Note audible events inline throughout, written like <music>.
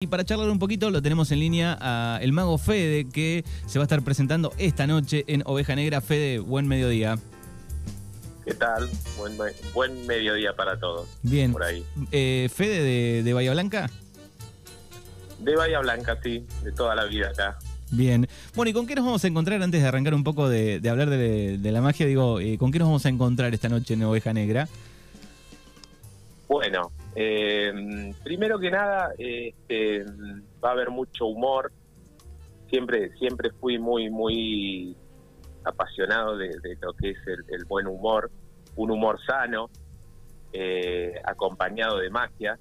Y para charlar un poquito lo tenemos en línea a el mago Fede que se va a estar presentando esta noche en Oveja Negra. Fede, buen mediodía. ¿Qué tal? Buen, buen mediodía para todos. Bien. Por ahí. Eh, Fede de, de Bahía Blanca. De Bahía Blanca, sí, de toda la vida acá. Bien. Bueno, ¿y con qué nos vamos a encontrar antes de arrancar un poco de, de hablar de, de, la magia? Digo, eh, ¿con qué nos vamos a encontrar esta noche en Oveja Negra? Bueno, eh, primero que nada, este, va a haber mucho humor. Siempre, siempre fui muy, muy apasionado de, de lo que es el, el, buen humor, un humor sano, eh, acompañado de magia.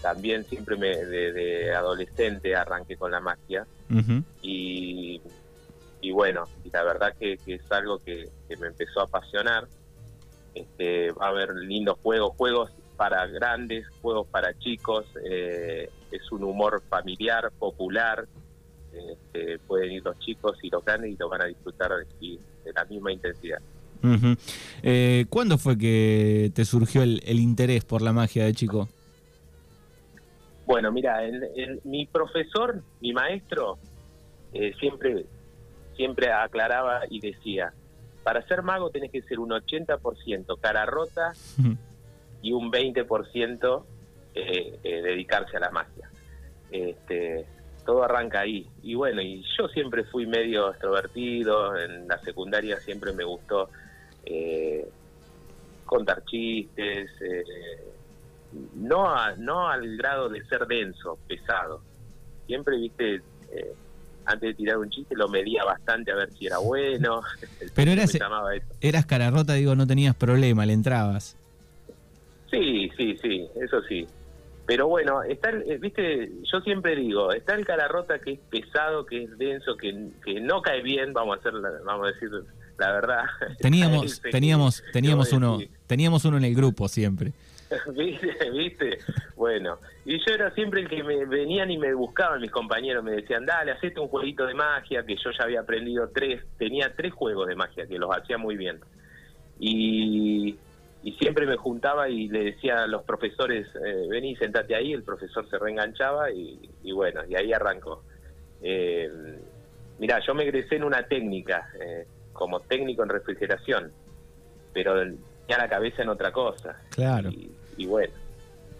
También siempre me, de, de, adolescente arranqué con la magia uh -huh. y, y, bueno, y la verdad que, que es algo que, que, me empezó a apasionar. Este, va a haber lindos juegos, juegos para grandes, juegos para chicos, eh, es un humor familiar, popular, este, pueden ir los chicos y los grandes y lo van a disfrutar de, de la misma intensidad. Uh -huh. eh, ¿Cuándo fue que te surgió el, el, interés por la magia de chico? Bueno, mira, el, el, mi profesor, mi maestro, eh, siempre, siempre aclaraba y decía, para ser mago tenés que ser un 80% cara rota uh -huh. Y un 20% eh, eh, dedicarse a la magia. Este, todo arranca ahí. Y bueno, y yo siempre fui medio extrovertido, en la secundaria siempre me gustó eh, contar chistes, eh, no, a, no al grado de ser denso, pesado. Siempre, viste, eh, antes de tirar un chiste lo medía bastante a ver si era bueno. <laughs> Pero eras, eras cara rota, digo, no tenías problema, le entrabas. Sí, sí, sí, eso sí. Pero bueno, está el, eh, viste, yo siempre digo, está el cara rota que es pesado, que es denso, que, que no cae bien, vamos a hacer, la, vamos a decir la verdad. <laughs> Teníamos, teníamos, teníamos uno, teníamos uno en el grupo siempre. <laughs> ¿Viste? ¿Viste? Bueno, y yo era siempre el que me venían y me buscaban mis compañeros, me decían, dale, hacete un jueguito de magia, que yo ya había aprendido tres, tenía tres juegos de magia, que los hacía muy bien. Y, y siempre me juntaba y le decía a los profesores, eh, vení, sentate ahí, el profesor se reenganchaba y, y bueno, y ahí arrancó. Eh, mirá, yo me egresé en una técnica, eh, como técnico en refrigeración, pero ya la cabeza en otra cosa. Claro. Y, y bueno,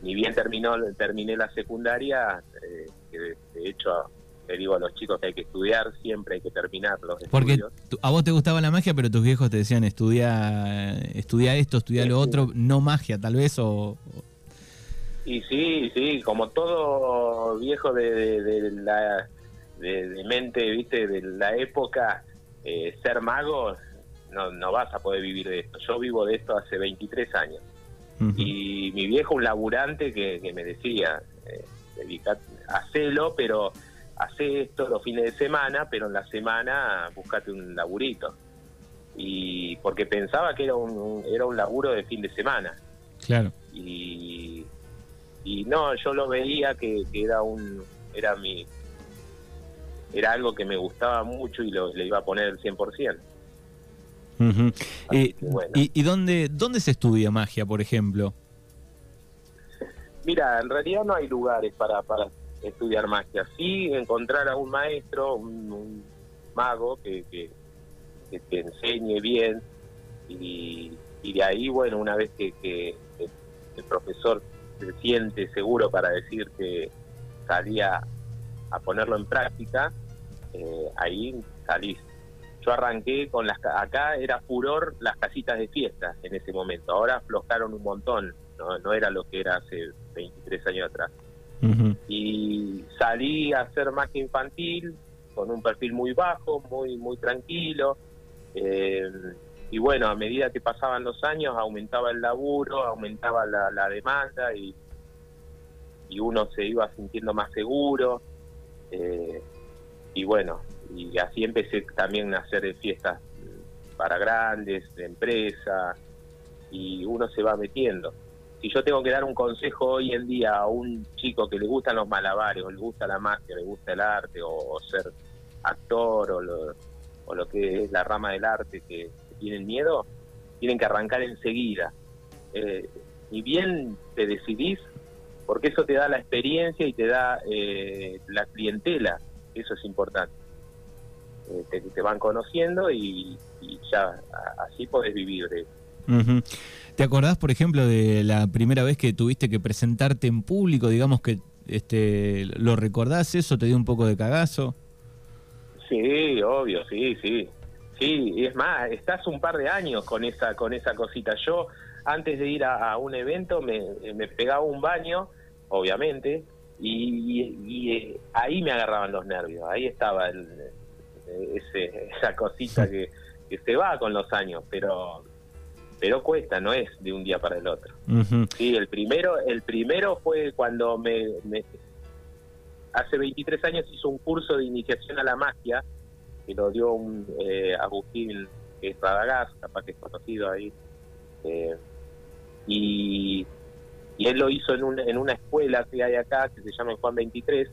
ni bien terminó, terminé la secundaria, eh, que de, hecho le digo a los chicos que hay que estudiar, siempre hay que terminar los Porque estudios. a vos te gustaba la magia, pero tus viejos te decían estudia, estudia esto, estudia sí, lo otro, no magia tal vez o... Y sí, sí, como todo viejo de, de, de la de, mente, viste, de la época, eh, ser mago no, no vas a poder vivir de esto. Yo vivo de esto hace 23 años. Uh -huh. Y mi viejo, un laburante que, que me decía, eh, dedicate, hacelo, pero hace esto los fines de semana, pero en la semana buscate un laburito. Y porque pensaba que era un, un, era un laburo de fin de semana. Claro. Y, y no, yo lo veía que, que era un era mi era algo que me gustaba mucho y lo, le iba a poner el 100%. Uh -huh. eh, bueno. ¿Y, y dónde, dónde se estudia magia, por ejemplo? Mira, en realidad no hay lugares para, para estudiar magia. Sí, encontrar a un maestro, un, mago que, que, te enseñe bien y, de ahí, bueno, una vez que, que, el profesor se siente seguro para decir que salía a ponerlo en práctica, eh, ahí salís. Yo arranqué con las... Acá era furor las casitas de fiesta en ese momento. Ahora aflojaron un montón. No, no era lo que era hace 23 años atrás. Y salí a hacer magia infantil con un perfil muy bajo, muy muy tranquilo. Eh, y bueno, a medida que pasaban los años aumentaba el laburo, aumentaba la, la demanda y, y, uno se iba sintiendo más seguro. Eh, y bueno, y así empecé también a hacer fiestas para grandes, de empresas, y uno se va metiendo si yo tengo que dar un consejo hoy en día a un chico que le gustan los malabares, o le gusta la magia, le gusta el arte, o, ser actor, o lo, o lo, que es la rama del arte que, tienen miedo, tienen que arrancar enseguida. Eh, ni bien te decidís, porque eso te da la experiencia y te da eh, la clientela, eso es importante. Eh, te, van conociendo y, ya así podés vivir de ¿Te acordás, por ejemplo, de la primera vez que tuviste que presentarte en público? Digamos que este, ¿lo recordás eso? ¿Te dio un poco de cagazo? Sí, obvio, sí, sí. Sí, y es más, estás un par de años con esa, con esa cosita. Yo, antes de ir a, un evento, me, me, pegaba un baño, obviamente, y, eh, ahí me agarraban los nervios. Ahí estaba el, ese, <laughs> esa cosita que, que se va con los años, pero pero cuesta, no es de un día para el otro. Sí, el primero, el primero fue cuando me, hace 23 años hizo un curso de iniciación a la magia que lo dio un eh, Agustín que es Radagás, capaz que es conocido ahí, eh, y, y él lo hizo en, en una escuela que hay acá que se llama Juan 23.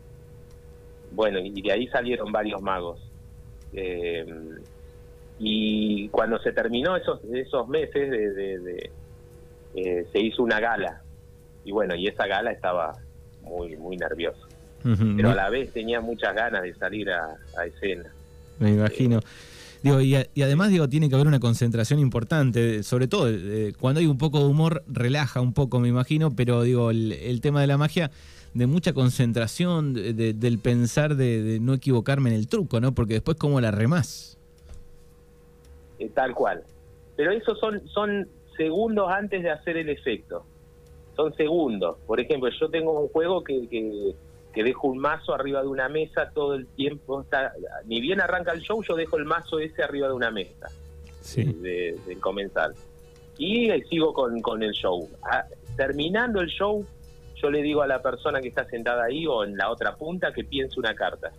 Bueno, y de ahí salieron varios magos. Eh, y cuando se terminó esos esos meses de, eh, se hizo una gala y bueno y esa gala estaba muy muy nervioso pero a la vez tenía muchas ganas de salir a, escena me imagino Digo, y, además digo, tiene que haber una concentración importante, sobre todo eh, cuando hay un poco de humor, relaja un poco, me imagino, pero digo, el, tema de la magia, de mucha concentración, del pensar de, de, no equivocarme en el truco, ¿no? Porque después, ¿cómo la remás? Eh, tal cual. Pero esos son, son segundos antes de hacer el efecto. Son segundos. Por ejemplo, yo tengo un juego que, que, dejo un mazo arriba de una mesa todo el tiempo. Está, ni bien arranca el show, yo dejo el mazo ese arriba de una mesa. Sí. De, del comensal. Y sigo con, con el show. Ah, terminando el show, yo le digo a la persona que está sentada ahí o en la otra punta que piense una carta.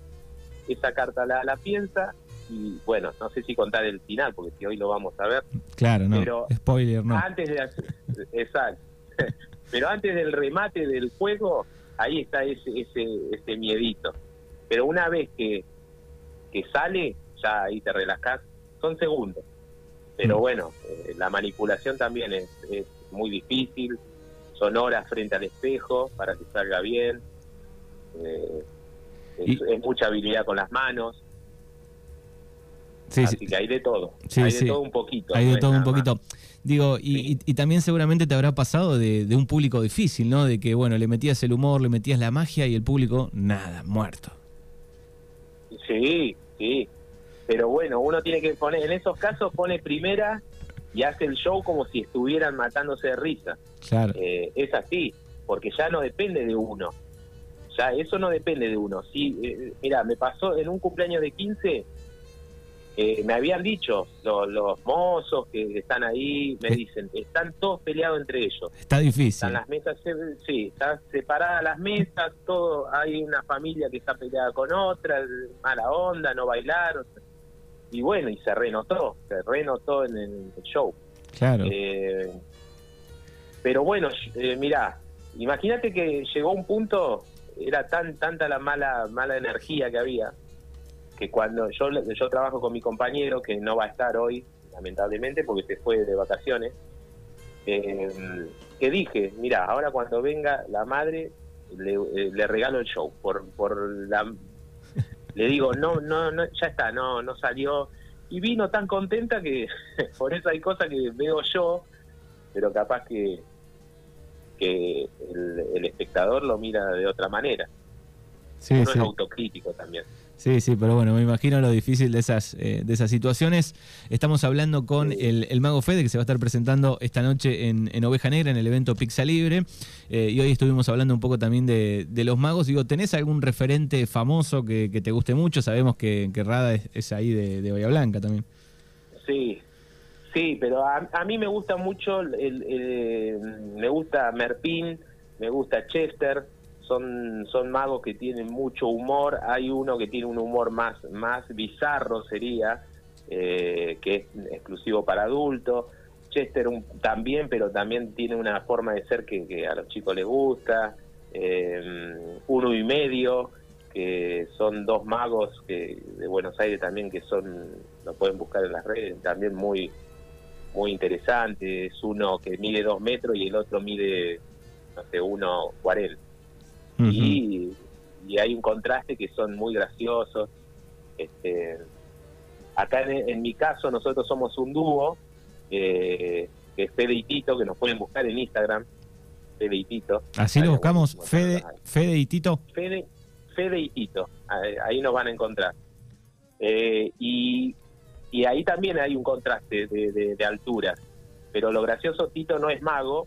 Esa carta la, la piensa y bueno, no sé si contar el final, porque si hoy lo vamos a ver. Claro, no. Pero Spoiler, no. Antes de exacto. <laughs> pero antes del remate del juego, ahí está ese, ese, ese miedito. Pero una vez que, que sale, ya ahí te relajás, son segundos. Pero mm. bueno, eh, la manipulación también es, es muy difícil, son horas frente al espejo para que salga bien, eh, es mucha habilidad con las manos, Sí, Así que hay de todo. hay de todo un poquito. Hay de todo un poquito. Digo, y, también seguramente te habrá pasado de, un público difícil, ¿no? De que, bueno, le metías el humor, le metías la magia y el público, nada, muerto. Sí, sí. Pero bueno, uno tiene que poner, en esos casos pone primera y hace el show como si estuvieran matándose de risa. Claro. Eh, es así, porque ya no depende de uno. Ya eso no depende de uno. Sí, eh, mira, me pasó en un cumpleaños de 15 eh, me habían dicho los, mozos que están ahí, me dicen, están todos peleados entre ellos. Está difícil. Están las mesas, sí, están separadas las mesas, todo, hay una familia que está peleada con otra, mala onda, no bailaron. Y bueno, y se renotó, se renotó en el show. Claro. Eh, pero bueno, eh, mirá, imagínate que llegó un punto, era tan tanta la mala mala energía que había, que cuando yo, yo trabajo con mi compañero, que no va a estar hoy, lamentablemente, porque se fue de vacaciones, eh, que dije, mira, ahora cuando venga la madre, le, eh, le regalo el show, por, por la... Le digo, no, no, no, ya está, no, no salió. Y vino tan contenta que <laughs> por eso hay cosas que veo yo, pero capaz que, que el, espectador lo mira de otra manera. Sí, Uno es autocrítico también. Sí, sí, pero bueno, me imagino lo difícil de esas, eh, de esas situaciones. Estamos hablando con el, Mago Fede, que se va a estar presentando esta noche en, Oveja Negra, en el evento Pizza Libre. Eh, y hoy estuvimos hablando un poco también de, los magos. Digo, ¿tenés algún referente famoso que, te guste mucho? Sabemos que, Rada es, ahí de, de Bahía Blanca también. Sí, sí, pero a, mí me gusta mucho, el, me gusta Merpín, me gusta Chester son, magos que tienen mucho humor, hay uno que tiene un humor más, más bizarro sería, eh, que es exclusivo para adultos, Chester también, pero también tiene una forma de ser que, a los chicos les gusta, eh, uno y medio, que son dos magos que de Buenos Aires también que son, lo pueden buscar en las redes, también muy muy interesantes, uno que mide dos metros y el otro mide no sé, 1.40. Ujú. y, y hay un contraste que son muy graciosos. Este, acá en, en mi caso nosotros somos un dúo, eh, que es Fede y Tito, que nos pueden buscar en Instagram, Fede y Tito. Así Ahí lo buscamos, Fede. Fede y Tito. Fede, Fede y Tito, ahí, ahí nos van a encontrar. Eh, y, y ahí también hay un contraste de, de, de alturas, pero lo gracioso, Tito no es mago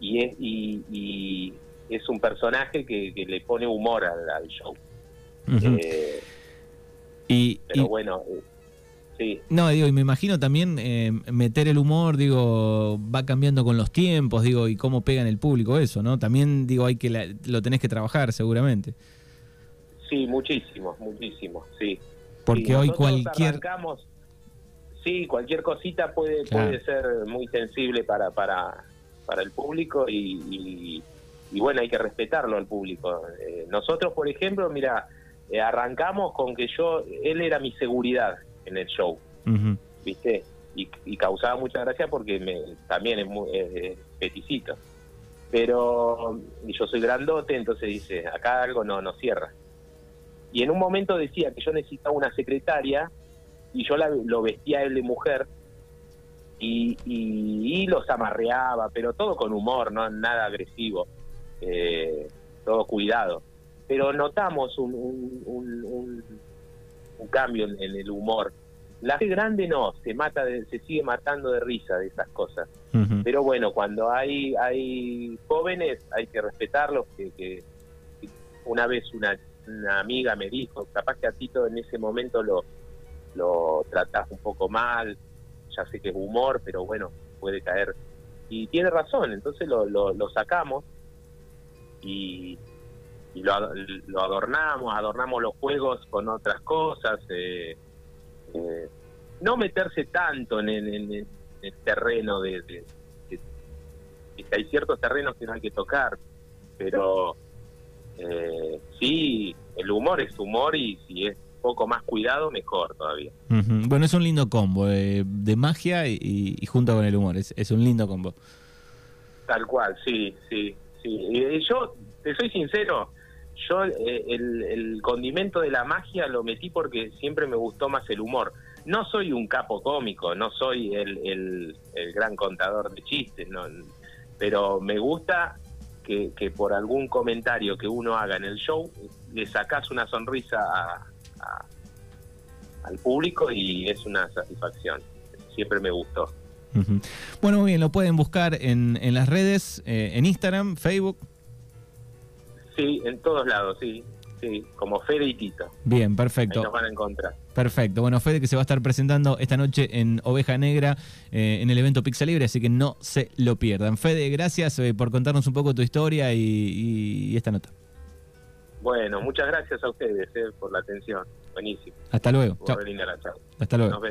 y es, y, y es un personaje que, que le pone humor al, al show. Eh, y, pero y- bueno, eh, sí, no, digo, y me imagino también eh, meter el humor, digo, va cambiando con los tiempos, digo, y cómo pega en el público eso, ¿no? También, digo, hay que la- lo tenés que trabajar seguramente. sí, muchísimo, muchísimo, sí. Porque Sí, hoy cualquier... sí, cualquier cosita puede, Claro. puede ser muy sensible para, para, para el público y, y- y bueno, hay que respetarlo al público. Eh, nosotros, por ejemplo, mira, eh, arrancamos con que yo, él era mi seguridad en el show. ¿viste? Y, y causaba mucha gracia porque me, también es muy es- es peticito. Pero y yo soy grandote, entonces dice, acá algo no, no cierra. Y en un momento decía que yo necesitaba una secretaria y yo la- lo vestía él de mujer y, y, y los amarreaba, pero todo con humor, no nada agresivo, eh, todo cuidado. Pero notamos un, un, un- un- un cambio en, en el humor. La gente grande no, se mata, de- se sigue matando de risa de esas cosas. Pero bueno, cuando hay hay jóvenes hay que respetarlos. Que, que que una vez una, una amiga me dijo, capaz que a Tito en ese momento lo, lo tratás un poco mal, ya sé que es humor, pero bueno, puede caer. Y tiene razón, entonces lo, lo, lo sacamos y, y lo, lo adornamos, adornamos los juegos con otras cosas. eh, eh, no meterse tanto en, en- en- el terreno de, de- de- de que hay ciertos terrenos que no hay que tocar, pero eh, sí, el humor es humor y si es poco más cuidado, mejor todavía. Bueno, es un lindo combo eh, de magia y, y junto con el humor. Es, es un lindo combo. Tal cual, sí, sí, sí. Y yo, te soy sincero, yo eh, el, condimento de la magia lo metí porque siempre me gustó más el humor. No soy un capo cómico, no soy el, el, el gran contador de chistes, no, pero me gusta que, que por algún comentario que uno haga en el show le sacas una sonrisa a- al público y es una satisfacción. Siempre me gustó. Bueno, muy bien, lo pueden buscar en, en las redes, eh, en Instagram, Facebook. Sí, en todos lados, sí, sí, como Fede y Tito. Bien, Ahí perfecto. nos van a encontrar. Perfecto. Bueno, Fede que se va a estar presentando esta noche en Oveja Negra eh, en el evento Pixel Libre, así que no se lo pierdan. Fede, gracias eh, por contarnos un poco tu historia y, y- y esta nota. Bueno, muchas gracias a ustedes por la atención. Buenísimo. Hasta luego. Chao. Hasta luego. Nos vemos.